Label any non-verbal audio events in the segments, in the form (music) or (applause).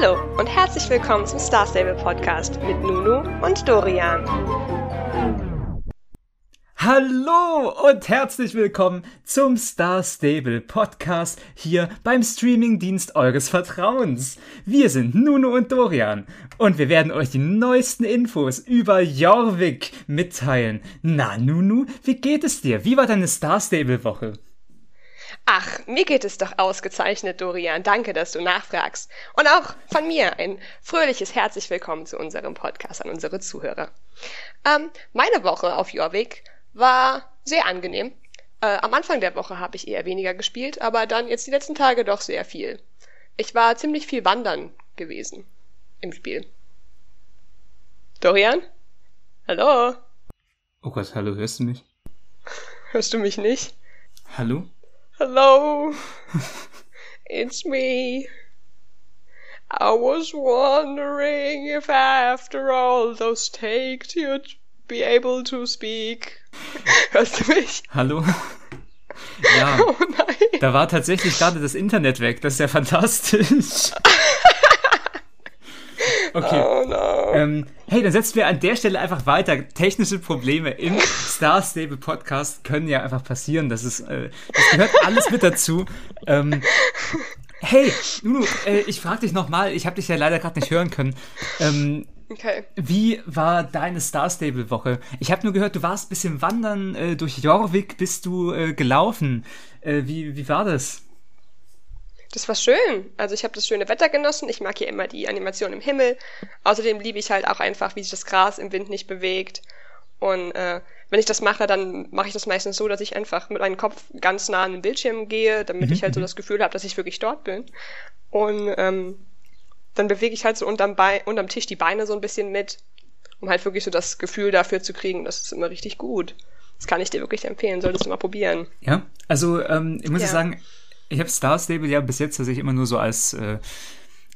Hallo und herzlich willkommen zum Star Stable Podcast mit Nunu und Dorian. Hallo und herzlich willkommen zum Star Stable Podcast hier beim Streamingdienst eures Vertrauens. Wir sind Nunu und Dorian und wir werden euch die neuesten Infos über Jorvik mitteilen. Na Nunu, wie geht es dir? Wie war deine Star Stable Woche? Ach, mir geht es doch ausgezeichnet, Dorian. Danke, dass du nachfragst. Und auch von mir ein fröhliches Herzlich willkommen zu unserem Podcast an unsere Zuhörer. Ähm, meine Woche auf Jorvik war sehr angenehm. Äh, am Anfang der Woche habe ich eher weniger gespielt, aber dann jetzt die letzten Tage doch sehr viel. Ich war ziemlich viel wandern gewesen im Spiel. Dorian? Hallo? Oh Gott, hallo, hörst du mich? Hörst du mich nicht? Hallo? Hello, it's me. I was wondering if after all those takes you'd be able to speak. (laughs) Hörst du mich? Hallo? (laughs) Ja. Oh nein. Da war tatsächlich gerade das Internet weg. Das ist ja fantastisch. (laughs) Okay. Oh no. Ähm, hey, dann setzen wir an der Stelle einfach weiter. Technische Probleme im Star Stable Podcast können ja einfach passieren. Das ist, äh, das gehört alles mit dazu. Ähm, hey, Nunu, äh, ich frage dich nochmal. Ich habe dich ja leider gerade nicht hören können. Ähm, Okay. Wie war deine Star Stable Woche? Ich habe nur gehört, du warst ein bisschen wandern äh, durch Jorvik, bist du äh, gelaufen. Äh, wie, wie war das? Das war schön. Also ich habe das schöne Wetter genossen. Ich mag hier immer die Animation im Himmel. Außerdem liebe ich halt auch einfach, wie sich das Gras im Wind nicht bewegt. Und äh, wenn ich das mache, dann mache ich das meistens so, dass ich einfach mit meinem Kopf ganz nah an den Bildschirm gehe, damit mhm. ich halt so mhm. das Gefühl habe, dass ich wirklich dort bin. Und ähm, dann bewege ich halt so unterm, Bein, unterm Tisch die Beine so ein bisschen mit, um halt wirklich so das Gefühl dafür zu kriegen. Das ist immer richtig gut. Das kann ich dir wirklich empfehlen, solltest du mal probieren. Ja, also ähm, ich muss ja. sagen, ich habe Star Stable ja bis jetzt tatsächlich immer nur so als, äh,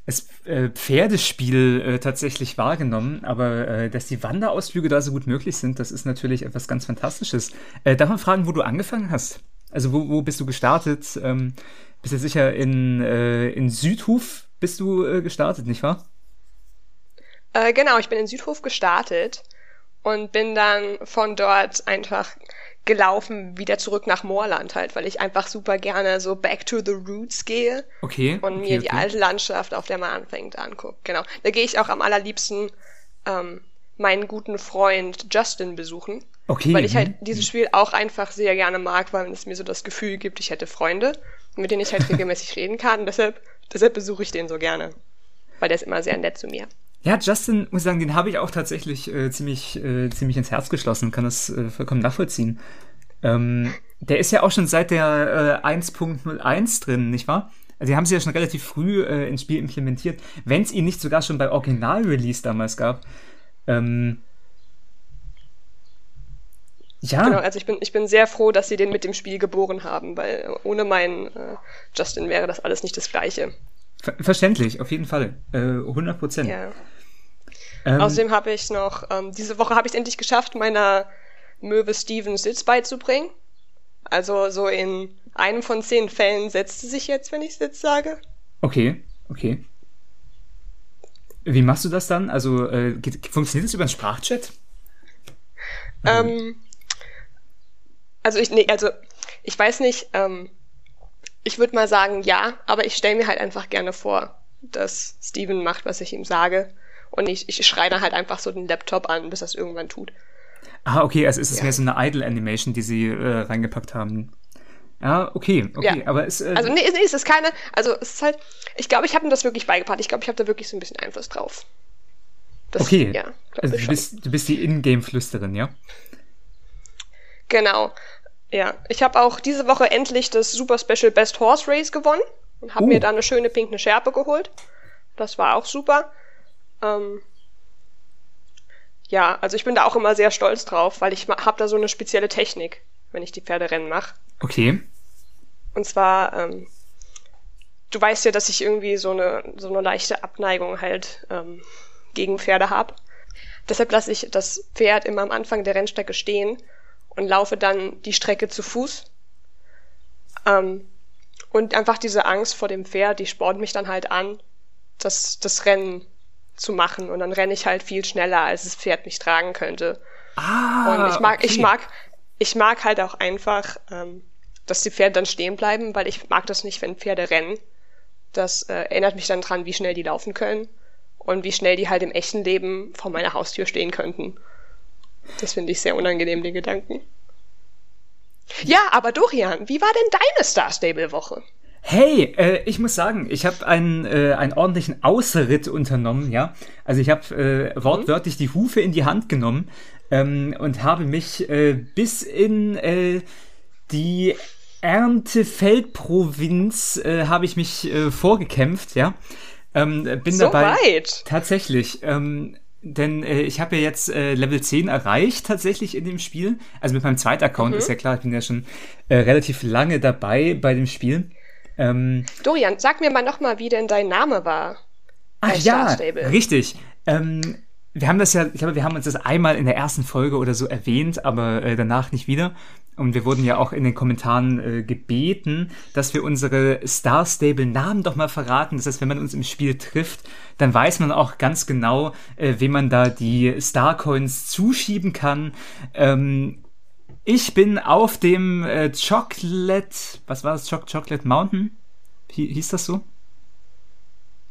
als äh, Pferdespiel äh, tatsächlich wahrgenommen, aber äh, dass die Wanderausflüge da so gut möglich sind, das ist natürlich etwas ganz Fantastisches. Äh, darf man fragen, wo du angefangen hast? Also wo, wo bist du gestartet? Ähm, bist du sicher in, äh, in Südhof bist du gestartet, nicht wahr? Genau, ich bin in Südhof gestartet und bin dann von dort einfach gelaufen wieder zurück nach Moorland halt, weil ich einfach super gerne so back to the roots gehe. Okay. Und mir okay, die alte Landschaft, auf der man anfängt, anguckt. Genau. Da gehe ich auch am allerliebsten ähm, meinen guten Freund Justin besuchen. Okay. Weil ich halt mhm. dieses Spiel auch einfach sehr gerne mag, weil es mir so das Gefühl gibt, ich hätte Freunde, mit denen ich halt regelmäßig (laughs) reden kann. Und deshalb, deshalb besuche ich den so gerne. Weil der ist immer sehr nett zu mir. Ja, Justin, muss ich sagen, den habe ich auch tatsächlich äh, ziemlich, äh, ziemlich ins Herz geschlossen, kann das äh, vollkommen nachvollziehen. Ähm, der ist ja auch schon seit der äh, 1.01 drin, nicht wahr? Also die haben sie ja schon relativ früh äh, ins Spiel implementiert, wenn es ihn nicht sogar schon bei Original-Release damals gab. Ähm, ja. Genau, also ich bin, ich bin sehr froh, dass sie den mit dem Spiel geboren haben, weil ohne meinen äh, Justin wäre das alles nicht das Gleiche. Ver verständlich, auf jeden Fall. Äh, 100 Prozent. Ja. Ähm, Außerdem habe ich noch, ähm, diese Woche habe ich es endlich geschafft, meiner Möwe Steven Sitz beizubringen. Also so in einem von zehn Fällen setzt sie sich jetzt, wenn ich Sitz sage. Okay, okay. Wie machst du das dann? Also äh, geht, funktioniert das über einen Sprachchat? Ähm, also ich, nee, also ich weiß nicht, ähm, ich würde mal sagen ja, aber ich stelle mir halt einfach gerne vor, dass Steven macht, was ich ihm sage. Und ich, ich schreie dann halt einfach so den Laptop an, bis es irgendwann tut. Ah, okay, also ist es ja. mehr so eine Idle-Animation, die sie äh, reingepackt haben. Ja, okay, okay, ja. aber es. Äh, also, nee, nee, es ist keine. Also, es ist halt. Ich glaube, ich habe ihm das wirklich beigebracht. Ich glaube, ich habe da wirklich so ein bisschen Einfluss drauf. Das, okay. Ja, also, du bist, du bist die Ingame-Flüsterin, ja? Genau. Ja, ich habe auch diese Woche endlich das Super Special Best Horse Race gewonnen und habe uh. mir da eine schöne pinke Schärpe geholt. Das war auch super. Ähm, ja, also ich bin da auch immer sehr stolz drauf, weil ich habe da so eine spezielle Technik, wenn ich die Pferderennen mache. Okay. Und zwar, ähm, du weißt ja, dass ich irgendwie so eine so eine leichte Abneigung halt ähm, gegen Pferde habe. Deshalb lasse ich das Pferd immer am Anfang der Rennstrecke stehen und laufe dann die Strecke zu Fuß. Ähm, und einfach diese Angst vor dem Pferd, die spornt mich dann halt an, das, das Rennen zu machen. Und dann renne ich halt viel schneller, als das Pferd mich tragen könnte. Ah, Und ich mag, okay. ich mag, ich mag halt auch einfach, ähm, dass die Pferde dann stehen bleiben, weil ich mag das nicht, wenn Pferde rennen. Das äh, erinnert mich dann dran, wie schnell die laufen können und wie schnell die halt im echten Leben vor meiner Haustür stehen könnten. Das finde ich sehr unangenehm, den Gedanken. Ja, aber Dorian, wie war denn deine Star Stable Woche? Hey, äh, ich muss sagen, ich habe einen, äh, einen ordentlichen Ausritt unternommen, ja. Also ich habe äh, wortwörtlich die Hufe in die Hand genommen ähm, und habe mich äh, bis in äh, die Erntefeldprovinz äh, habe ich mich äh, vorgekämpft, ja. Ähm, bin So dabei weit. tatsächlich. Ähm, denn äh, ich habe ja jetzt äh, Level 10 erreicht tatsächlich in dem Spiel. Also mit meinem zweiten Account ist ja klar, ich bin ja schon äh, relativ lange dabei bei dem Spiel. Ähm, Dorian, sag mir mal nochmal, wie denn dein Name war. ach ja, richtig. Ähm, wir haben das ja, ich glaube, wir haben uns das einmal in der ersten Folge oder so erwähnt, aber äh, danach nicht wieder. Und wir wurden ja auch in den Kommentaren äh, gebeten, dass wir unsere Star Stable Namen doch mal verraten. Das heißt, wenn man uns im Spiel trifft, dann weiß man auch ganz genau, äh, wem man da die Star Coins zuschieben kann. Ähm, ich bin auf dem äh, Chocolate, was war das? Choc Chocolate Mountain? Hi hieß das so?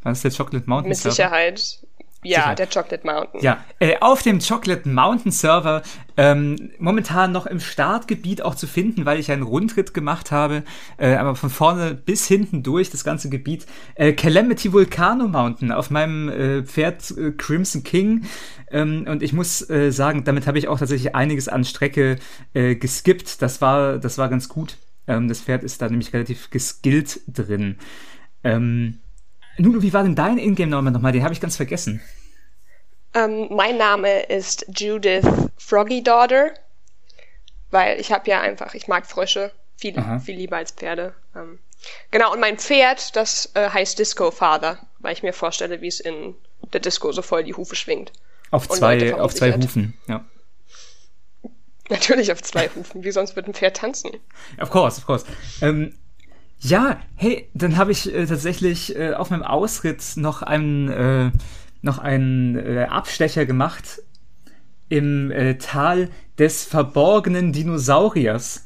War das der Chocolate Mountain? Mit Server? Sicherheit. Ja, Sicherheit. der Chocolate Mountain. Ja, äh, auf dem Chocolate Mountain Server ähm, momentan noch im Startgebiet auch zu finden, weil ich einen Rundritt gemacht habe, äh, aber von vorne bis hinten durch das ganze Gebiet. Äh, Calamity Volcano Mountain auf meinem äh, Pferd äh, Crimson King. Ähm, und ich muss äh, sagen, damit habe ich auch tatsächlich einiges an Strecke äh, geskippt. Das war, das war ganz gut. Ähm, das Pferd ist da nämlich relativ geskillt drin. Ähm, Nunu, wie war denn dein Ingame-Name nochmal? Den habe ich ganz vergessen. Ähm, mein Name ist Judith Froggy Daughter, weil ich habe ja einfach, ich mag Frösche viel, Aha. viel lieber als Pferde. Ähm, genau, und mein Pferd, das äh, heißt Disco Father, weil ich mir vorstelle, wie es in der Disco so voll die Hufe schwingt. Auf zwei, auf zwei. Hufen, ja. Natürlich auf zwei Hufen, wie sonst wird ein Pferd tanzen? Of course, of course. Ähm, ja, hey, dann habe ich äh, tatsächlich äh, auf meinem Ausritt noch einen, äh, noch einen äh, Abstecher gemacht im äh, Tal des verborgenen Dinosauriers.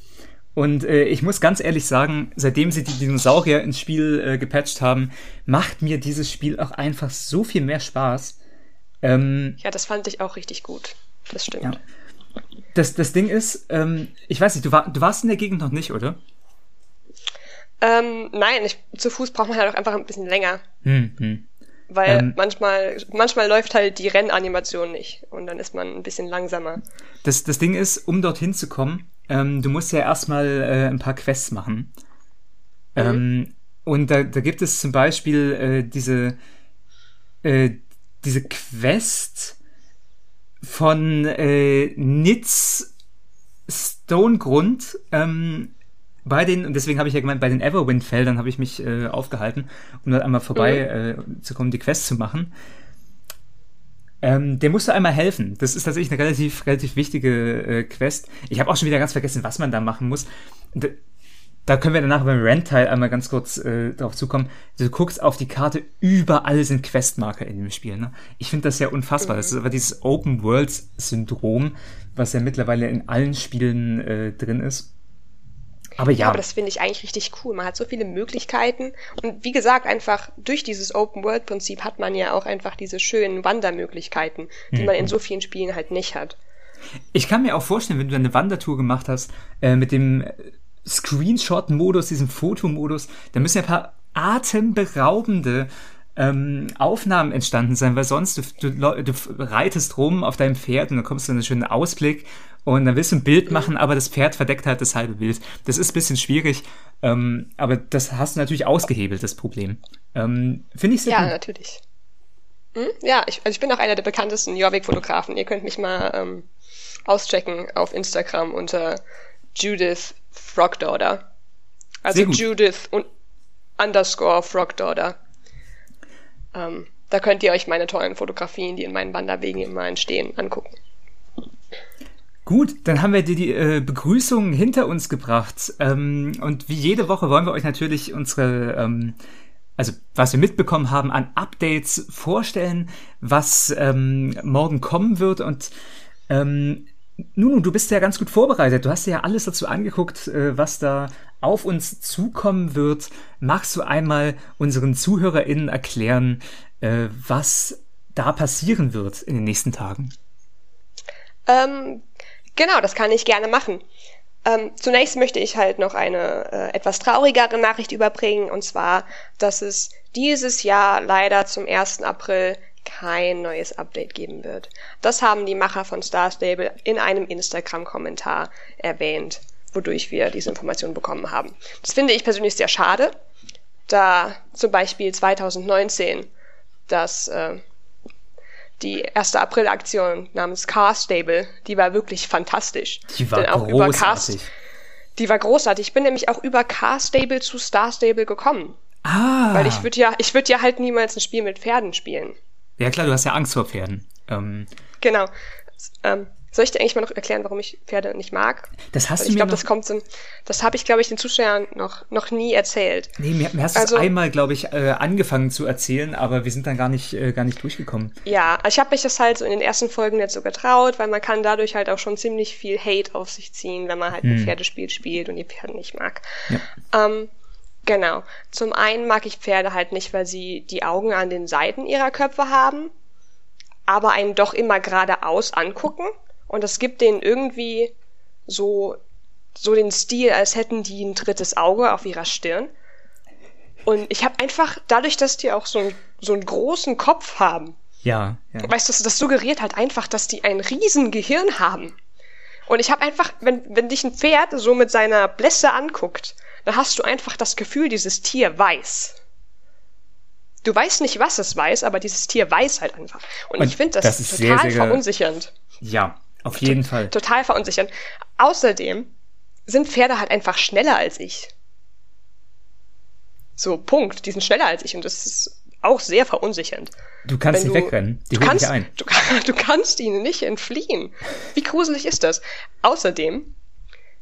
Und äh, ich muss ganz ehrlich sagen, seitdem sie die Dinosaurier ins Spiel gepatcht haben, macht mir dieses Spiel auch einfach so viel mehr Spaß. Ähm, Ja, das fand ich auch richtig gut. Das stimmt. Ja. das, das Ding ist, ähm, ich weiß nicht, du, war, du warst in der Gegend noch nicht, oder? Ähm, nein, ich, zu Fuß braucht man halt auch einfach ein bisschen länger. Hm, hm. Weil Ähm. manchmal, manchmal läuft halt die Rennanimation nicht und dann ist man ein bisschen langsamer. Das, das Ding ist, um dorthin zu kommen, ähm, du musst ja erstmal äh, ein paar Quests machen. Ähm, und da, da gibt es zum Beispiel äh, diese, äh, diese Quest von äh, Nitz Stonegrund. Ähm, bei den, und deswegen habe ich ja gemeint, bei den Everwind-Feldern habe ich mich äh, aufgehalten, um dort einmal vorbei äh, zu kommen, die Quest zu machen. Ähm, der musst du einmal helfen. Das ist tatsächlich eine relativ, relativ wichtige äh, Quest. Ich habe auch schon wieder ganz vergessen, was man da machen muss. Da, da können wir danach beim Rent-Teil einmal ganz kurz äh, drauf zukommen. Du guckst auf die Karte, überall sind Questmarker in dem Spiel. Ne? Ich finde das ja unfassbar. Das ist aber dieses Open-World-Syndrom, was ja mittlerweile in allen Spielen äh, drin ist. Aber ja, aber das finde ich eigentlich richtig cool. Man hat so viele Möglichkeiten. Und wie gesagt, einfach durch dieses Open-World-Prinzip hat man ja auch einfach diese schönen Wandermöglichkeiten, die man Mhm. in so vielen Spielen halt nicht hat. Ich kann mir auch vorstellen, wenn du eine Wandertour gemacht hast, äh, mit dem Screenshot-Modus, diesem Fotomodus, da müssen ja ein paar atemberaubende ähm, Aufnahmen entstanden sein, weil sonst du, du, du reitest rum auf deinem Pferd und dann kommst du in einen schönen Ausblick und dann willst du ein Bild machen, aber das Pferd verdeckt halt das halbe Bild. Das ist ein bisschen schwierig, ähm, aber das hast du natürlich ausgehebelt, das Problem. Ähm, Finde ich sehr Ja, gut. natürlich. Hm? Ja, ich, also ich bin auch einer der bekanntesten Jorvik-Fotografen. Ihr könnt mich mal ähm, auschecken auf Instagram unter Judith Frogdaughter. Also. Judith und underscore Frogdaughter. Ähm, da könnt ihr euch meine tollen Fotografien, die in meinen Wanderwegen immer entstehen, angucken. Gut, dann haben wir die, die äh, Begrüßung hinter uns gebracht. Ähm, und wie jede Woche wollen wir euch natürlich unsere, ähm, also was wir mitbekommen haben an Updates vorstellen, was ähm, morgen kommen wird und ähm, Nunu, du bist ja ganz gut vorbereitet. Du hast dir ja alles dazu angeguckt, äh, was da auf uns zukommen wird. Magst du einmal unseren ZuhörerInnen erklären, äh, was da passieren wird in den nächsten Tagen? Ähm, genau, das kann ich gerne machen. Ähm, zunächst möchte ich halt noch eine äh, etwas traurigere Nachricht überbringen, und zwar, dass es dieses Jahr leider zum 1. April kein neues Update geben wird. Das haben die Macher von Star Stable in einem Instagram-Kommentar erwähnt, wodurch wir diese Information bekommen haben. Das finde ich persönlich sehr schade, da zum Beispiel 2019 das äh, die erste April-Aktion namens Car Stable, die war wirklich fantastisch. Die war Denn auch großartig. Über Cast, die war großartig. Ich bin nämlich auch über Car Stable zu Star Stable gekommen. Ah. Weil ich würde ja, ich würde ja halt niemals ein Spiel mit Pferden spielen. Ja klar, du hast ja Angst vor Pferden. Ähm. Genau. Ähm, soll ich dir eigentlich mal noch erklären, warum ich Pferde nicht mag? Das hast Weil du ich mir glaub, das kommt so, das habe ich glaube ich den Zuschauern noch noch nie erzählt. Nee, mir, mir hast du also, einmal glaube ich äh, angefangen zu erzählen, aber wir sind dann gar nicht äh, gar nicht durchgekommen. Ja, also ich habe mich das halt so in den ersten Folgen nicht so getraut, weil man kann dadurch halt auch schon ziemlich viel Hate auf sich ziehen, wenn man halt hm. ein Pferdespiel spielt und die Pferde nicht mag. Ja. Ähm, Genau. Zum einen mag ich Pferde halt nicht, weil sie die Augen an den Seiten ihrer Köpfe haben, aber einen doch immer geradeaus angucken. Und das gibt denen irgendwie so, so den Stil, als hätten die ein drittes Auge auf ihrer Stirn. Und ich habe einfach, dadurch, dass die auch so, ein, so einen großen Kopf haben, ja, ja. weißt du, das suggeriert halt einfach, dass die ein riesen Gehirn haben. Und ich habe einfach, wenn, wenn dich ein Pferd so mit seiner Blässe anguckt, dann hast du einfach das Gefühl, dieses Tier weiß. Du weißt nicht, was es weiß, aber dieses Tier weiß halt einfach. Und, Und ich finde das, das total sehr, sehr, verunsichernd. Ja, auf jeden Fall. Total verunsichernd. Außerdem sind Pferde halt einfach schneller als ich. So, Punkt. Die sind schneller als ich und das ist auch sehr verunsichernd. Du kannst nicht wegrennen. Die du kannst, ein. Du, (laughs) du kannst ihnen nicht entfliehen. Wie gruselig ist das? Außerdem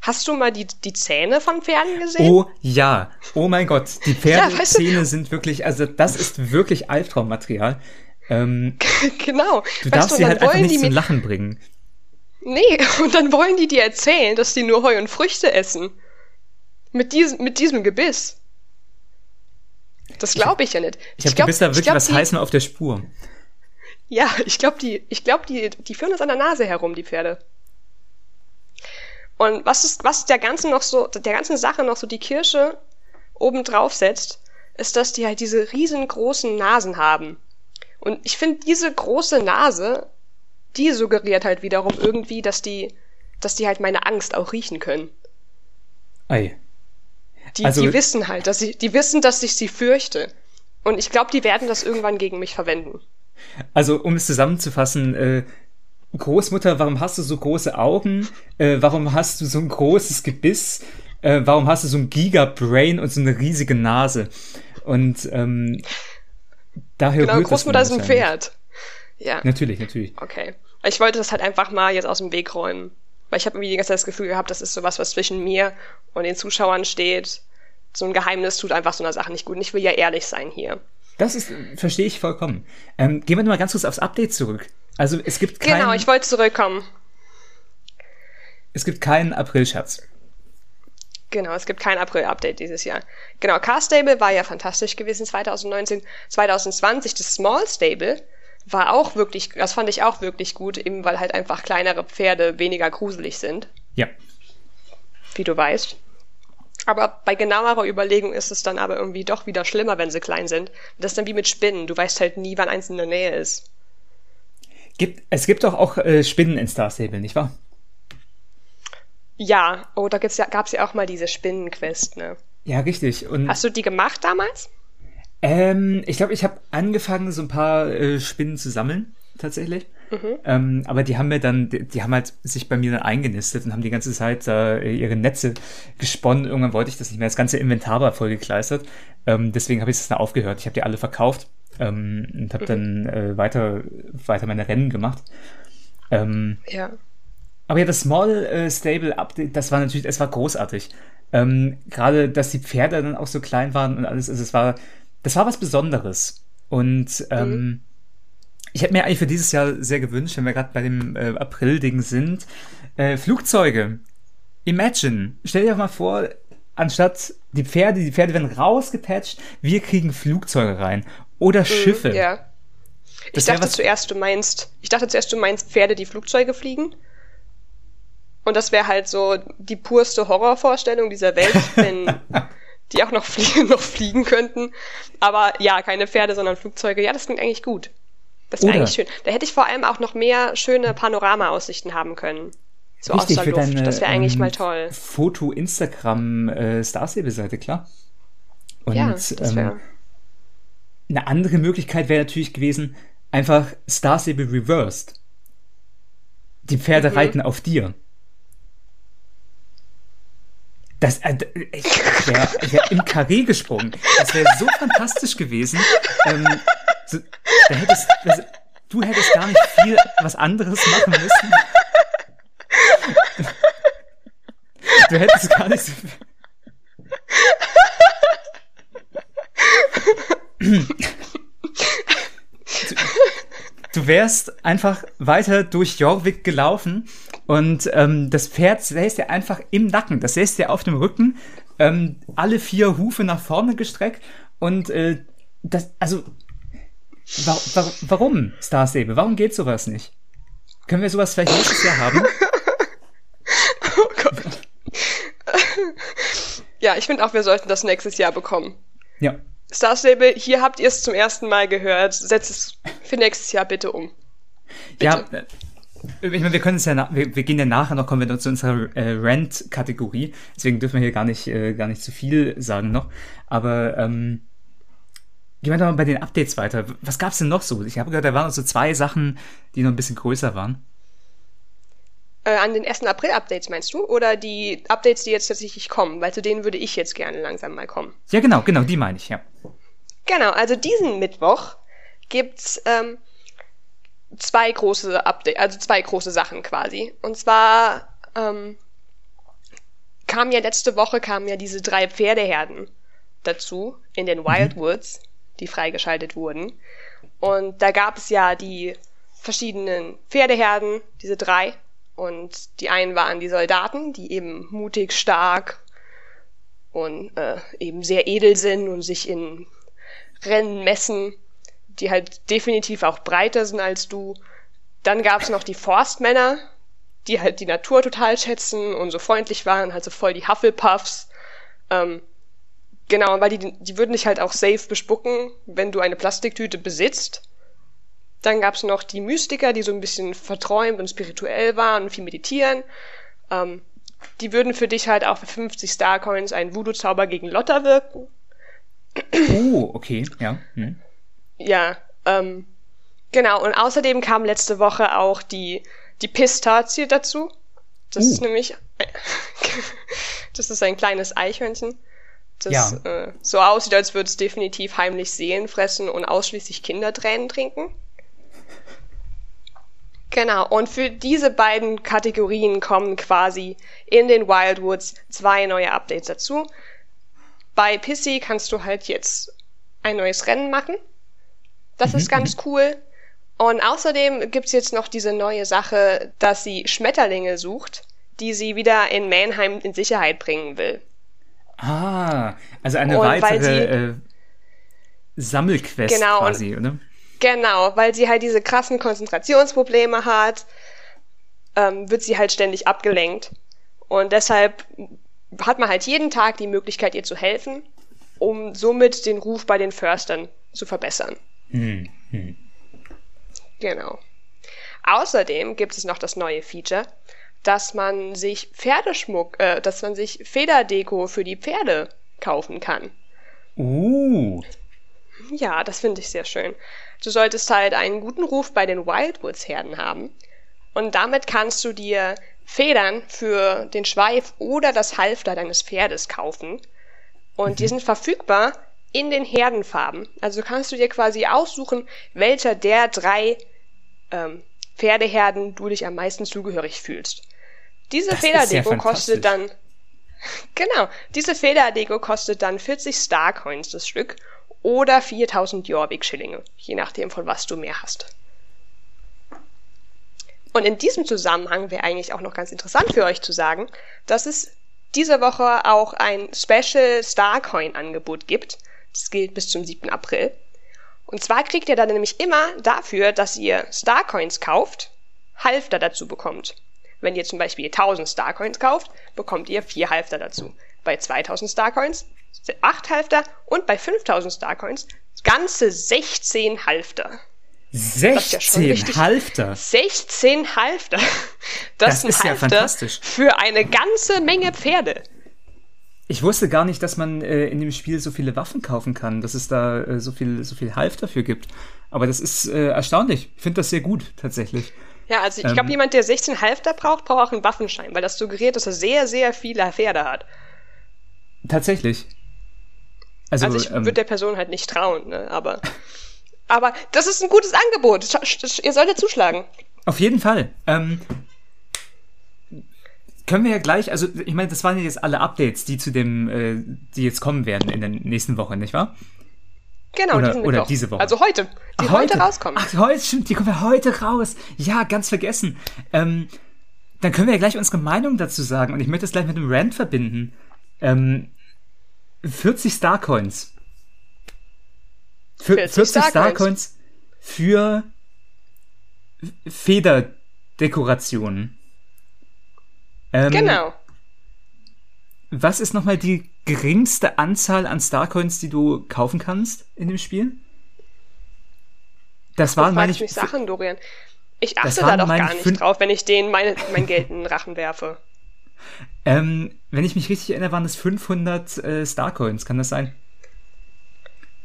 Hast du mal die, die Zähne von Pferden gesehen? Oh ja. Oh mein Gott. Die Pferdezähne (laughs) ja, weißt du, sind wirklich, also das ist wirklich Albtraummaterial. Ähm, (laughs) genau. Du darfst du, sie halt einfach nicht zum Lachen bringen. Nee, (laughs) und dann wollen die dir erzählen, dass die nur Heu und Früchte essen. Mit diesem, mit diesem Gebiss. Das glaube ich ja nicht. Ich, ich glaube, du da wirklich glaub, was heißen auf der Spur. Ja, ich glaube, die, ich glaube, die, die führen das an der Nase herum, die Pferde. Und was ist, was der ganzen noch so, der ganzen Sache noch so die Kirsche oben drauf setzt, ist, dass die halt diese riesengroßen Nasen haben. Und ich finde, diese große Nase, die suggeriert halt wiederum irgendwie, dass die, dass die halt meine Angst auch riechen können. Ei. Die, also, die wissen halt, dass ich, die wissen, dass ich sie fürchte. Und ich glaube, die werden das irgendwann gegen mich verwenden. Also, um es zusammenzufassen, äh, Großmutter, warum hast du so große Augen? Äh, warum hast du so ein großes Gebiss? Äh, warum hast du so ein Giga-Brain und so eine riesige Nase? Und ähm, daher genau, Großmutter ist ein Pferd. Ja. Natürlich, natürlich. Okay. Ich wollte das halt einfach mal jetzt aus dem Weg räumen. Weil ich habe irgendwie die ganze Zeit das Gefühl gehabt, das ist sowas, was zwischen mir und den Zuschauern steht. So ein Geheimnis tut einfach so einer Sache nicht gut. Und ich will ja ehrlich sein hier. Das ist, verstehe ich vollkommen. Ähm, gehen wir nochmal ganz kurz aufs Update zurück. Also es gibt keinen. Genau, ich wollte zurückkommen. Es gibt keinen April-Scherz. Genau, es gibt kein April-Update dieses Jahr. Genau, Car Stable war ja fantastisch gewesen 2019. 2020 das Small Stable war auch wirklich, das fand ich auch wirklich gut, eben weil halt einfach kleinere Pferde weniger gruselig sind. Ja. Wie du weißt. Aber bei genauerer Überlegung ist es dann aber irgendwie doch wieder schlimmer, wenn sie klein sind. Das ist dann wie mit Spinnen. Du weißt halt nie, wann eins in der Nähe ist. Gibt, es gibt doch auch äh, Spinnen in Star Stable, nicht wahr? Ja, oh, da ja, gab's ja auch mal diese Spinnenquest, ne? Ja, richtig. Und Hast du die gemacht damals? Ähm, ich glaube, ich habe angefangen, so ein paar äh, Spinnen zu sammeln, tatsächlich. Mhm. Ähm, aber die haben mir dann, die, die, haben halt sich bei mir dann eingenistet und haben die ganze Zeit äh, ihre Netze gesponnen. Irgendwann wollte ich das nicht mehr. Das ganze Inventar war vollgekleistert. Ähm, deswegen habe ich es dann aufgehört. Ich habe die alle verkauft ähm, und habe mhm. dann äh, weiter, weiter meine Rennen gemacht. Ähm, ja. Aber ja, das Small äh, Stable Update, das war natürlich, es war großartig. Ähm, Gerade, dass die Pferde dann auch so klein waren und alles, also es war, das war was Besonderes. Und ähm, mhm. ich hätte mir eigentlich für dieses Jahr sehr gewünscht, wenn wir gerade bei dem äh, April-Ding sind, äh, Flugzeuge. Imagine, stell dir mal vor, anstatt die Pferde, die Pferde werden rausgepatcht, wir kriegen Flugzeuge rein. Oder mhm, Schiffe. Ja. Ich dachte zuerst, du meinst, ich dachte zuerst, du meinst Pferde, die Flugzeuge fliegen. Und das wäre halt so die purste Horrorvorstellung dieser Welt, wenn (laughs) die auch noch (laughs) fliegen, noch fliegen könnten. Aber ja, keine Pferde, sondern Flugzeuge. Ja, das klingt eigentlich gut. Das wäre eigentlich schön. Da hätte ich vor allem auch noch mehr schöne Panoramaaussichten haben können. So Richtig, aus der Luft. Deine, das wäre eigentlich ähm, mal toll. Foto Instagram äh, Starstable-Seite, klar. Und ja, das ähm, eine andere Möglichkeit wäre natürlich gewesen, einfach Starstable reversed. Die Pferde mhm. reiten auf dir. Das, äh, ich wäre wär im Karree gesprungen. Das wäre so fantastisch gewesen. Ähm, so, da hättest, das, du hättest gar nicht viel was anderes machen müssen. Du hättest gar nicht so viel. Du, du wärst einfach weiter durch Jorvik gelaufen und ähm, das Pferd säß dir einfach im Nacken, das säß dir auf dem Rücken, ähm, alle vier Hufe nach vorne gestreckt und äh, das, also, wa wa warum, Starstable? Warum geht sowas nicht? Können wir sowas vielleicht nächstes Jahr haben? (laughs) oh Gott. (laughs) ja, ich finde auch, wir sollten das nächstes Jahr bekommen. Ja. Star Stable, hier habt ihr es zum ersten Mal gehört. Setzt es für nächstes Jahr bitte um. Bitte. Ja, äh, ich meine, wir können es ja, wir, wir, gehen ja nachher noch, kommen wir zu unserer äh, Rant-Kategorie. Deswegen dürfen wir hier gar nicht, äh, gar nicht zu viel sagen noch. Aber ähm, gehen wir doch mal bei den Updates weiter. Was gab's denn noch so? Ich habe gehört, da waren so zwei Sachen, die noch ein bisschen größer waren. Äh, an den 1. April-Updates meinst du? Oder die Updates, die jetzt tatsächlich kommen? Weil zu denen würde ich jetzt gerne langsam mal kommen. Ja, genau, genau, die meine ich, ja. Genau, also diesen Mittwoch gibt's ähm, zwei große Updates, also zwei große Sachen quasi. Und zwar ähm, kam ja letzte Woche kamen ja diese drei Pferdeherden dazu in den Wildwoods, mhm. die freigeschaltet wurden. Und da gab es ja die verschiedenen Pferdeherden, diese drei. Und die einen waren die Soldaten, die eben mutig, stark und äh, eben sehr edel sind und sich in Rennen messen die halt definitiv auch breiter sind als du. Dann gab's noch die Forstmänner, die halt die Natur total schätzen und so freundlich waren, halt so voll die Hufflepuffs. Ähm, genau, weil die, die würden dich halt auch safe bespucken, wenn du eine Plastiktüte besitzt. Dann gab's noch die Mystiker, die so ein bisschen verträumt und spirituell waren und viel meditieren. Ähm, die würden für dich halt auch für 50 Starcoins einen Voodoo-Zauber gegen Lotta wirken. Oh, okay, ja. Hm. Ja, ähm, genau. Und außerdem kam letzte Woche auch die, die Pistazie dazu. Das uh. ist nämlich, (laughs) das ist ein kleines Eichhörnchen, das ja. äh, so aussieht, als würde es definitiv heimlich Seelen fressen und ausschließlich Kindertränen trinken. Genau, und für diese beiden Kategorien kommen quasi in den Wildwoods zwei neue Updates dazu. Bei Pissy kannst du halt jetzt ein neues Rennen machen. Das mhm. ist ganz cool. Und außerdem gibt's jetzt noch diese neue Sache, dass sie Schmetterlinge sucht, die sie wieder in Mannheim in Sicherheit bringen will. Ah, also eine und weitere sie, äh, Sammelquest genau, quasi, oder? Genau, weil sie halt diese krassen Konzentrationsprobleme hat, ähm, wird sie halt ständig abgelenkt. Und deshalb hat man halt jeden Tag die Möglichkeit, ihr zu helfen, um somit den Ruf bei den Förstern zu verbessern. Hm, hm. Genau. Außerdem gibt es noch das neue Feature, dass man sich Pferdeschmuck, äh, dass man sich Federdeko für die Pferde kaufen kann. Uh. Ja, das finde ich sehr schön. Du solltest halt einen guten Ruf bei den Wildwoods-Herden haben. Und damit kannst du dir Federn für den Schweif oder das Halfter deines Pferdes kaufen. Und mhm. die sind verfügbar in den Herdenfarben. Also kannst du dir quasi aussuchen, welcher der drei ähm, Pferdeherden du dich am meisten zugehörig fühlst. Diese das Federdeko kostet dann (laughs) genau, diese Federdeko kostet dann 40 Starcoins das Stück oder 4000 Jorvik-Schillinge, je nachdem, von was du mehr hast. Und in diesem Zusammenhang wäre eigentlich auch noch ganz interessant für euch zu sagen, dass es diese Woche auch ein Special Starcoin-Angebot gibt. Das gilt bis zum 7. April. Und zwar kriegt ihr dann nämlich immer dafür, dass ihr Starcoins kauft, Halfter dazu bekommt. Wenn ihr zum Beispiel 1000 Starcoins kauft, bekommt ihr 4 Halfter dazu. Bei 2000 Starcoins 8 Halfter und bei 5000 Starcoins ganze 16 Halfter. 16 ja Halfter. 16 Halfter. (laughs) Das, das ist ein Halfter ja für eine ganze Menge Pferde. Ich wusste gar nicht, dass man äh, in dem Spiel so viele Waffen kaufen kann, dass es da äh, so viel so viel Half dafür gibt. Aber das ist äh, erstaunlich. Ich finde das sehr gut tatsächlich. Ja, also ich ähm, glaube, jemand, der 16 Halfter braucht, braucht auch einen Waffenschein, weil das suggeriert, dass er sehr, sehr viele Pferde hat. Tatsächlich. Also, also ich ähm, würde der Person halt nicht trauen, ne? aber aber das ist ein gutes Angebot. Ihr solltet zuschlagen. Auf jeden Fall. Ähm, können wir ja gleich, also ich meine, das waren jetzt alle Updates, die zu dem, äh, die jetzt kommen werden in der nächsten Woche, nicht wahr? Genau, oder, oder diese Woche. Also heute, die Ach, heute? heute rauskommen. Ach, heute, stimmt, die kommen ja heute raus. Ja, ganz vergessen. Ähm, dann können wir ja gleich unsere Meinung dazu sagen und ich möchte es gleich mit einem Rant verbinden. Ähm, 40 Starcoins. 40, 40 Starcoins. Starcoins für Federdekorationen. Ähm, genau. Was ist nochmal die geringste Anzahl an Starcoins, die du kaufen kannst in dem Spiel? Das waren meine ich. mich Sachen, Dorian. Ich achte da doch gar nicht drauf, wenn ich denen meine, mein Geld in den Rachen werfe. Ähm, wenn ich mich richtig erinnere, waren es 500 äh, Starcoins. Kann das sein?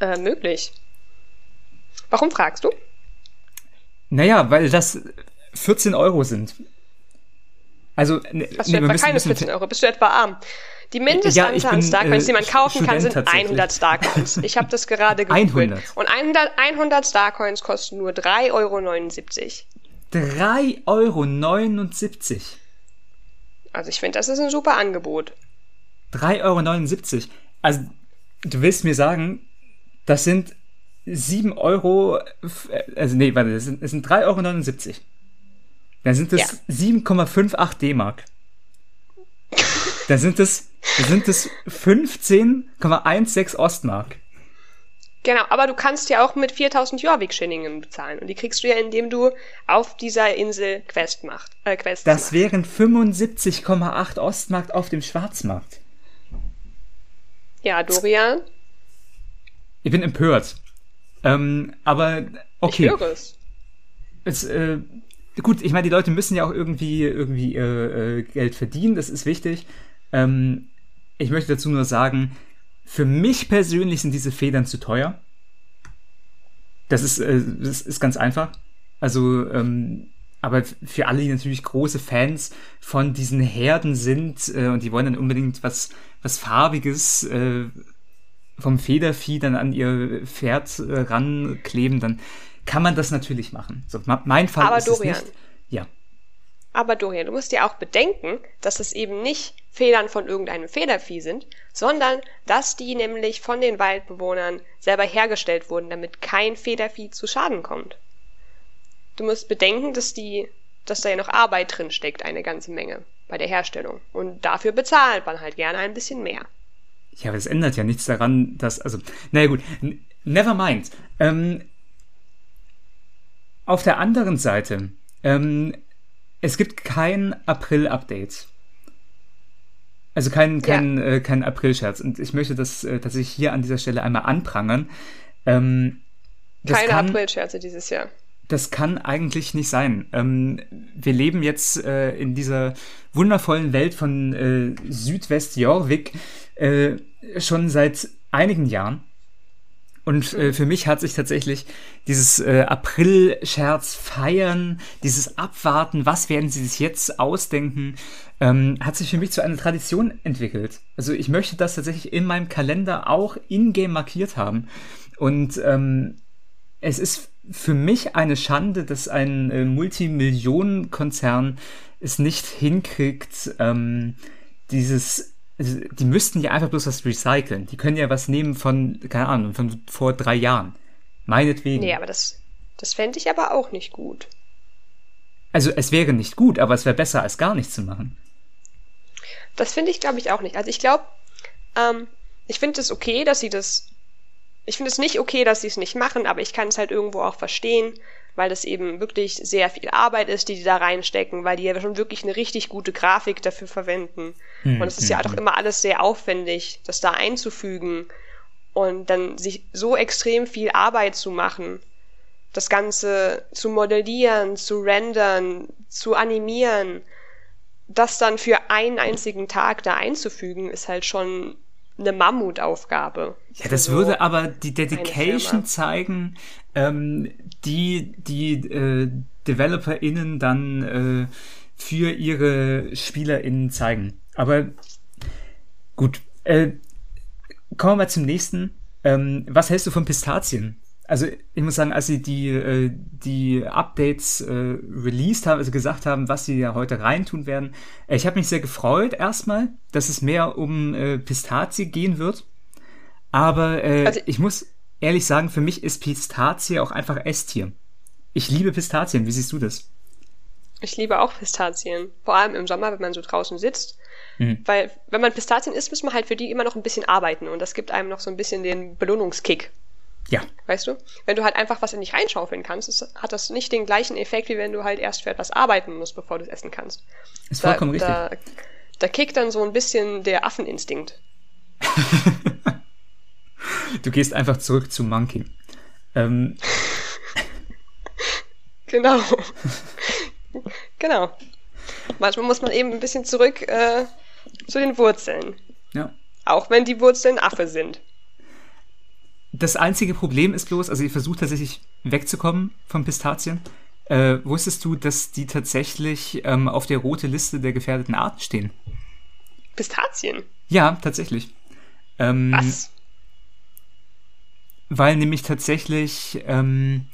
Äh, möglich. Warum fragst du? Naja, weil das 14 Euro sind. Also, ne, Hast du nee, etwa keine 14 Euro? Bist du etwa arm? Die Mindestanzahl ja, an Starcoins, äh, die man kaufen Student kann, sind 100 Starcoins. Ich habe das gerade gegoogelt. 100. Und 100, 100 Starcoins kosten nur 3,79 Euro. 3,79 Euro? Also ich finde, das ist ein super Angebot. 3,79 Euro? Also, du willst mir sagen, das sind 7 Euro, also nee, warte, das sind, das sind 3,79 Euro. Dann sind es ja. 7,58 D-Mark. Dann sind es, sind es 15,16 Ostmark. Genau, aber du kannst ja auch mit 4000 Jorvik-Schilling bezahlen. Und die kriegst du ja, indem du auf dieser Insel Quest macht, äh, Quests Das machst. wären 75,8 Ostmark auf dem Schwarzmarkt. Ja, Dorian? Ich bin empört. Ähm, aber okay. Ich höre es. es äh, gut, ich meine, die Leute müssen ja auch irgendwie, irgendwie äh, äh, Geld verdienen, das ist wichtig. Ähm, ich möchte dazu nur sagen, für mich persönlich sind diese Federn zu teuer. Das ist, äh, das ist ganz einfach. Also, ähm, aber für alle, die natürlich große Fans von diesen Herden sind äh, und die wollen dann unbedingt was, was Farbiges äh, vom Federvieh dann an ihr Pferd äh, rankleben, dann kann man das natürlich machen. So, mein Fall Aber ist Dorian, es nicht. Ja. Aber Dorian, du musst dir auch bedenken, dass es eben nicht Federn von irgendeinem Federvieh sind, sondern dass die nämlich von den Waldbewohnern selber hergestellt wurden, damit kein Federvieh zu Schaden kommt. Du musst bedenken, dass die, dass da ja noch Arbeit drin steckt, eine ganze Menge bei der Herstellung. Und dafür bezahlt man halt gerne ein bisschen mehr. Ja, aber es ändert ja nichts daran, dass, also, naja gut, never mind. Ähm, auf der anderen Seite, ähm, es gibt kein April-Update. Also kein, kein, ja. äh, kein April-Scherz. Und ich möchte das äh, tatsächlich hier an dieser Stelle einmal anprangern. Ähm, Keine April-Scherze dieses Jahr. Das kann eigentlich nicht sein. Ähm, wir leben jetzt äh, in dieser wundervollen Welt von äh, Südwest-Jorvik äh, schon seit einigen Jahren. Und äh, für mich hat sich tatsächlich dieses äh, April-Scherz feiern, dieses Abwarten, was werden sie sich jetzt ausdenken, ähm, hat sich für mich zu einer Tradition entwickelt. Also ich möchte das tatsächlich in meinem Kalender auch in-game markiert haben. Und ähm, es ist für mich eine Schande, dass ein äh, Multimillionenkonzern es nicht hinkriegt, ähm, dieses also die müssten ja einfach bloß was recyceln. Die können ja was nehmen von, keine Ahnung, von vor drei Jahren. Meinetwegen. Nee, aber das, das fände ich aber auch nicht gut. Also es wäre nicht gut, aber es wäre besser, als gar nichts zu machen. Das finde ich, glaube ich, auch nicht. Also ich glaube, ähm, ich finde es okay, dass sie das. Ich finde es nicht okay, dass sie es nicht machen, aber ich kann es halt irgendwo auch verstehen, weil das eben wirklich sehr viel Arbeit ist, die die da reinstecken, weil die ja schon wirklich eine richtig gute Grafik dafür verwenden. Hm, und es ist ja hm, doch hm. immer alles sehr aufwendig, das da einzufügen und dann sich so extrem viel Arbeit zu machen, das Ganze zu modellieren, zu rendern, zu animieren, das dann für einen einzigen Tag da einzufügen, ist halt schon eine Mammutaufgabe. Ja, das würde aber die Dedication zeigen, ähm, die die äh, DeveloperInnen dann äh, für ihre SpielerInnen zeigen. Aber gut, äh, kommen wir mal zum nächsten. Ähm, was hältst du von Pistazien? Also ich muss sagen, als sie die, äh, die Updates äh, released haben, also gesagt haben, was sie ja heute reintun werden, äh, ich habe mich sehr gefreut erstmal, dass es mehr um äh, Pistazie gehen wird. Aber äh, also, ich muss ehrlich sagen, für mich ist Pistazie auch einfach Esstier. Ich liebe Pistazien. Wie siehst du das? Ich liebe auch Pistazien. Vor allem im Sommer, wenn man so draußen sitzt. Mhm. Weil, wenn man Pistazien isst, muss man halt für die immer noch ein bisschen arbeiten. Und das gibt einem noch so ein bisschen den Belohnungskick. Ja. Weißt du? Wenn du halt einfach was in dich reinschaufeln kannst, ist, hat das nicht den gleichen Effekt, wie wenn du halt erst für etwas arbeiten musst, bevor du es essen kannst. Ist vollkommen da, richtig. Da, da kickt dann so ein bisschen der Affeninstinkt. (laughs) du gehst einfach zurück zu Monkey. Ähm. genau. genau. Manchmal muss man eben ein bisschen zurück äh, zu den Wurzeln. Ja. Auch wenn die Wurzeln Affe sind. Das einzige Problem ist bloß, also ich versuche tatsächlich wegzukommen von Pistazien. Äh, wusstest du, dass die tatsächlich ähm, auf der rote Liste der gefährdeten Arten stehen? Pistazien? Ja, tatsächlich. Ähm, Was? Weil nämlich tatsächlich ähm,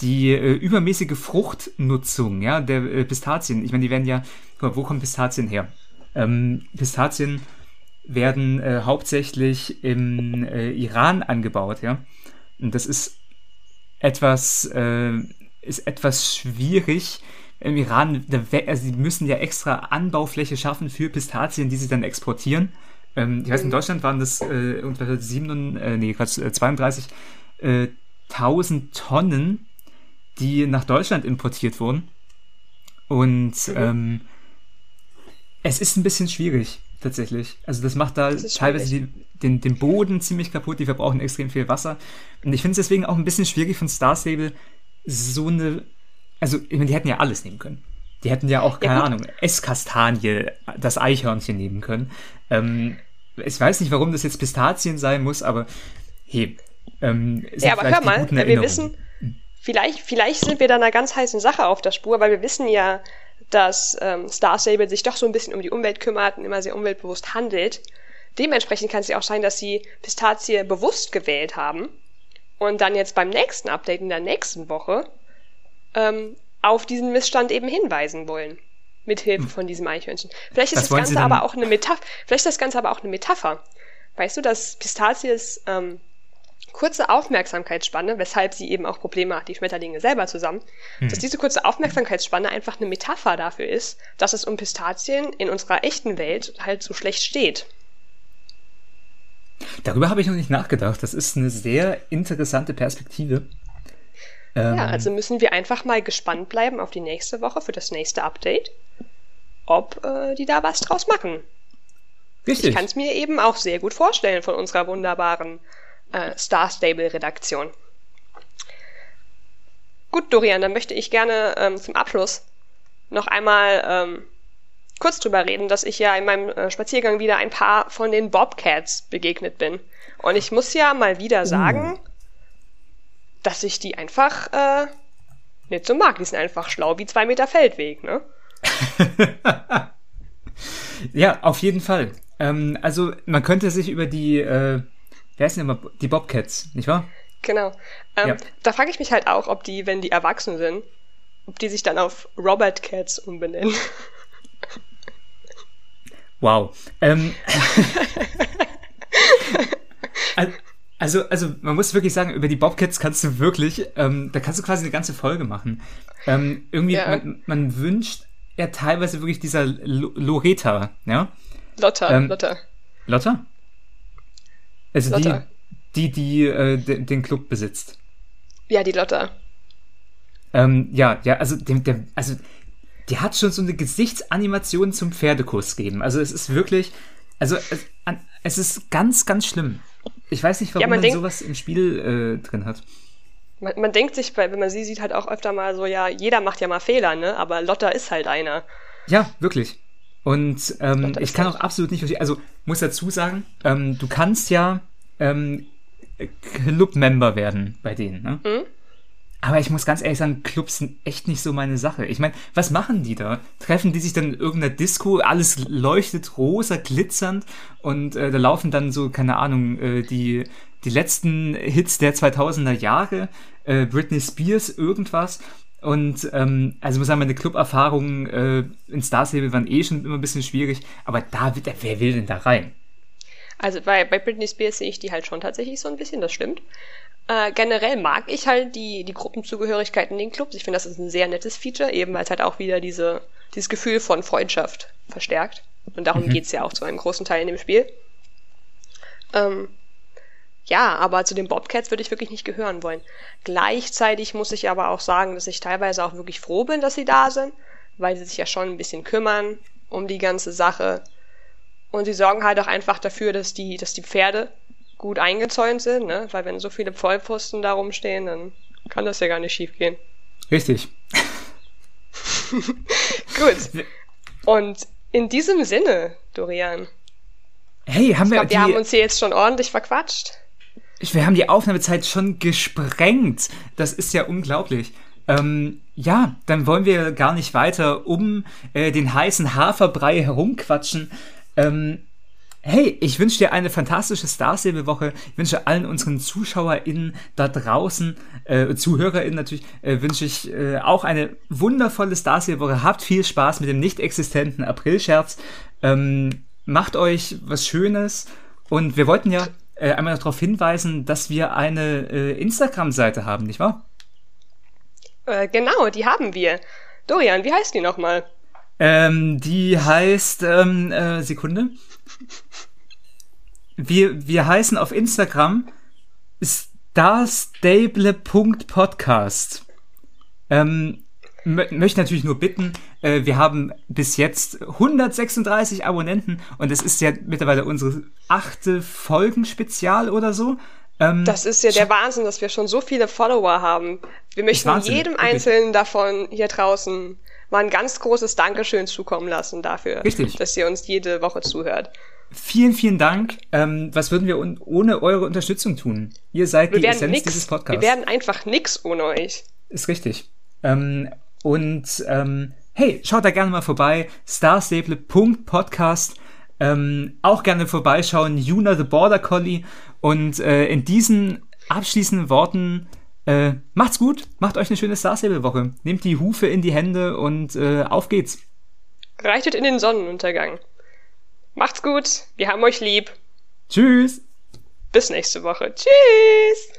die äh, übermäßige Fruchtnutzung ja, der äh, Pistazien, ich meine, die werden ja, wo kommen Pistazien her? Ähm, Pistazien werden äh, hauptsächlich im äh, Iran angebaut, ja. Und das ist etwas, äh, ist etwas schwierig. Im Iran, also sie müssen ja extra Anbaufläche schaffen für Pistazien, die sie dann exportieren. Ähm, ich weiß, in Deutschland waren das äh, ungefähr 7, äh, nee, Quatsch, 32.000 äh, Tonnen, die nach Deutschland importiert wurden. Und mhm. ähm, es ist ein bisschen schwierig tatsächlich. Also das macht da das teilweise die, den, den Boden ziemlich kaputt, die verbrauchen extrem viel Wasser. Und ich finde es deswegen auch ein bisschen schwierig von Star Stable so eine. Also, ich meine, die hätten ja alles nehmen können. Die hätten ja auch, keine ja, Ahnung, Esskastanie, das Eichhörnchen nehmen können. Ähm, ich weiß nicht, warum das jetzt Pistazien sein muss, aber hey. Ähm, ja, aber hör mal, wir wissen, vielleicht, vielleicht sind wir da einer ganz heißen Sache auf der Spur, weil wir wissen ja, dass ähm, Star Stable sich doch so ein bisschen um die Umwelt kümmert und immer sehr umweltbewusst handelt. Dementsprechend kann es ja auch sein, dass sie Pistazie bewusst gewählt haben und dann jetzt beim nächsten Update in der nächsten Woche ähm, auf diesen Missstand eben hinweisen wollen. Mithilfe von diesem Eichhörnchen. Vielleicht ist das, das Ganze aber auch eine Metapher. Vielleicht ist das Ganze aber auch eine Metapher. Weißt du, dass Pistazies ähm, kurze Aufmerksamkeitsspanne, weshalb sie eben auch Probleme hat, die Schmetterlinge selber zusammen, hm. dass diese kurze Aufmerksamkeitsspanne einfach eine Metapher dafür ist, dass es um Pistazien in unserer echten Welt halt so schlecht steht. Darüber habe ich noch nicht nachgedacht. Das ist eine sehr interessante Perspektive. Ähm, ja, also müssen wir einfach mal gespannt bleiben auf die nächste Woche für das nächste Update, ob äh, die da was draus machen. Richtig. Ich kann es mir eben auch sehr gut vorstellen von unserer wunderbaren äh, Star Stable Redaktion. Gut, Dorian, dann möchte ich gerne ähm, zum Abschluss noch einmal ähm, kurz drüber reden, dass ich ja in meinem äh, Spaziergang wieder ein paar von den Bobcats begegnet bin. Und ich muss ja mal wieder uh. sagen, uh. dass ich die einfach äh, nicht so mag. Die sind einfach schlau wie zwei Meter Feldweg, ne? (laughs) ja, auf jeden Fall. Ähm, also man könnte sich über die äh, Wer sind immer die Bobcats, nicht wahr? Genau. Ähm, ja. Da frage ich mich halt auch, ob die, wenn die erwachsen sind, ob die sich dann auf Robert Cats umbenennen. Wow. Ähm, (laughs) also, also man muss wirklich sagen, über die Bobcats kannst du wirklich, ähm, da kannst du quasi eine ganze Folge machen. Ähm, irgendwie, ja. man, man, wünscht ja teilweise wirklich dieser L Loreta, ja? Lotta, ähm, Lotta. Lotta? Also Lotta. die, die, die äh, den Club besitzt. Ja, die Lotta. Ähm, ja, ja, also dem, der, also die hat schon so eine Gesichtsanimation zum Pferdekuss geben. Also es ist wirklich, also es, es ist ganz, ganz schlimm. Ich weiß nicht, warum ja, man, man denkt, sowas im Spiel äh, drin hat. Man, man, denkt sich, wenn man sie sieht, halt auch öfter mal so, ja, jeder macht ja mal Fehler, ne? Aber Lotta ist halt einer. Ja, wirklich. Und ähm, ich kann auch absolut nicht verstehen, also muss dazu sagen, ähm, du kannst ja ähm, Club-Member werden bei denen, ne? Mhm. Aber ich muss ganz ehrlich sagen, Clubs sind echt nicht so meine Sache. Ich meine, was machen die da? Treffen die sich dann in irgendeiner Disco, alles leuchtet rosa, glitzernd und äh, da laufen dann so, keine Ahnung, äh, die, die letzten Hits der 2000er Jahre, äh, Britney Spears, irgendwas. Und ähm, also muss sagen, meine Club-Erfahrungen äh, in Star Stable waren eh schon immer ein bisschen schwierig, aber da, wer will denn da rein? Also bei, bei Britney Spears sehe ich die halt schon tatsächlich so ein bisschen, das stimmt. Äh, generell mag ich halt die, die Gruppenzugehörigkeit in den Clubs. Ich finde, das ist ein sehr nettes Feature, eben weil es halt auch wieder diese, dieses Gefühl von Freundschaft verstärkt. Und darum mhm. geht's ja auch zu einem großen Teil in dem Spiel. Ähm, ja, aber zu den Bobcats würde ich wirklich nicht gehören wollen. Gleichzeitig muss ich aber auch sagen, dass ich teilweise auch wirklich froh bin, dass sie da sind, weil sie sich ja schon ein bisschen kümmern um die ganze Sache. Und sie sorgen halt auch einfach dafür, dass die, dass die Pferde gut eingezäunt sind, ne? Weil wenn so viele Vollpfosten da rumstehen, dann kann das ja gar nicht schief gehen. Richtig. (laughs) gut. Und in diesem Sinne, Dorian. Hey, haben wir. Glaub, wir haben uns hier jetzt schon ordentlich verquatscht. Wir haben die Aufnahmezeit schon gesprengt. Das ist ja unglaublich. Ähm, ja, dann wollen wir gar nicht weiter um äh, den heißen Haferbrei herumquatschen. Ähm, Hey, ich wünsche dir eine fantastische Star Stable-Woche. Ich wünsche allen unseren ZuschauerInnen da draußen, äh, ZuhörerInnen natürlich, äh, wünsche ich äh, auch eine wundervolle Star Stable-Woche. Habt viel Spaß mit dem nicht existenten April-Scherz. Ähm, macht euch was Schönes. Und wir wollten ja äh, einmal noch darauf hinweisen, dass wir eine äh, Instagram-Seite haben, nicht wahr? Äh, genau, die haben wir. Dorian, wie heißt die nochmal? Ähm, die heißt, ähm, äh, Sekunde. Wir, wir heißen auf Instagram starstable.podcast. Ähm, möchte natürlich nur bitten, äh, wir haben bis jetzt 136 Abonnenten und es ist ja mittlerweile unsere achte Folgenspezial oder so. Ähm, das ist ja der Wahnsinn, dass wir schon so viele Follower haben. Wir möchten jedem Einzelnen davon hier draußen mal ein ganz großes Dankeschön zukommen lassen dafür, Richtig. dass ihr uns jede Woche zuhört. Vielen, vielen Dank. Ähm, was würden wir ohne eure Unterstützung tun? Ihr seid wir die Essenz nix. dieses Podcasts. Wir werden einfach nix ohne euch. Ist richtig. Ähm, und ähm, hey, schaut da gerne mal vorbei. starstable.podcast. Ähm, auch gerne vorbeischauen. Juna the Border Collie. Und äh, in diesen abschließenden Worten äh, macht's gut, macht euch eine schöne Star Stable Woche. Nehmt die Hufe in die Hände und äh, auf geht's. Reitet in den Sonnenuntergang. Macht's gut, wir haben euch lieb. Tschüss. Bis nächste Woche. Tschüss.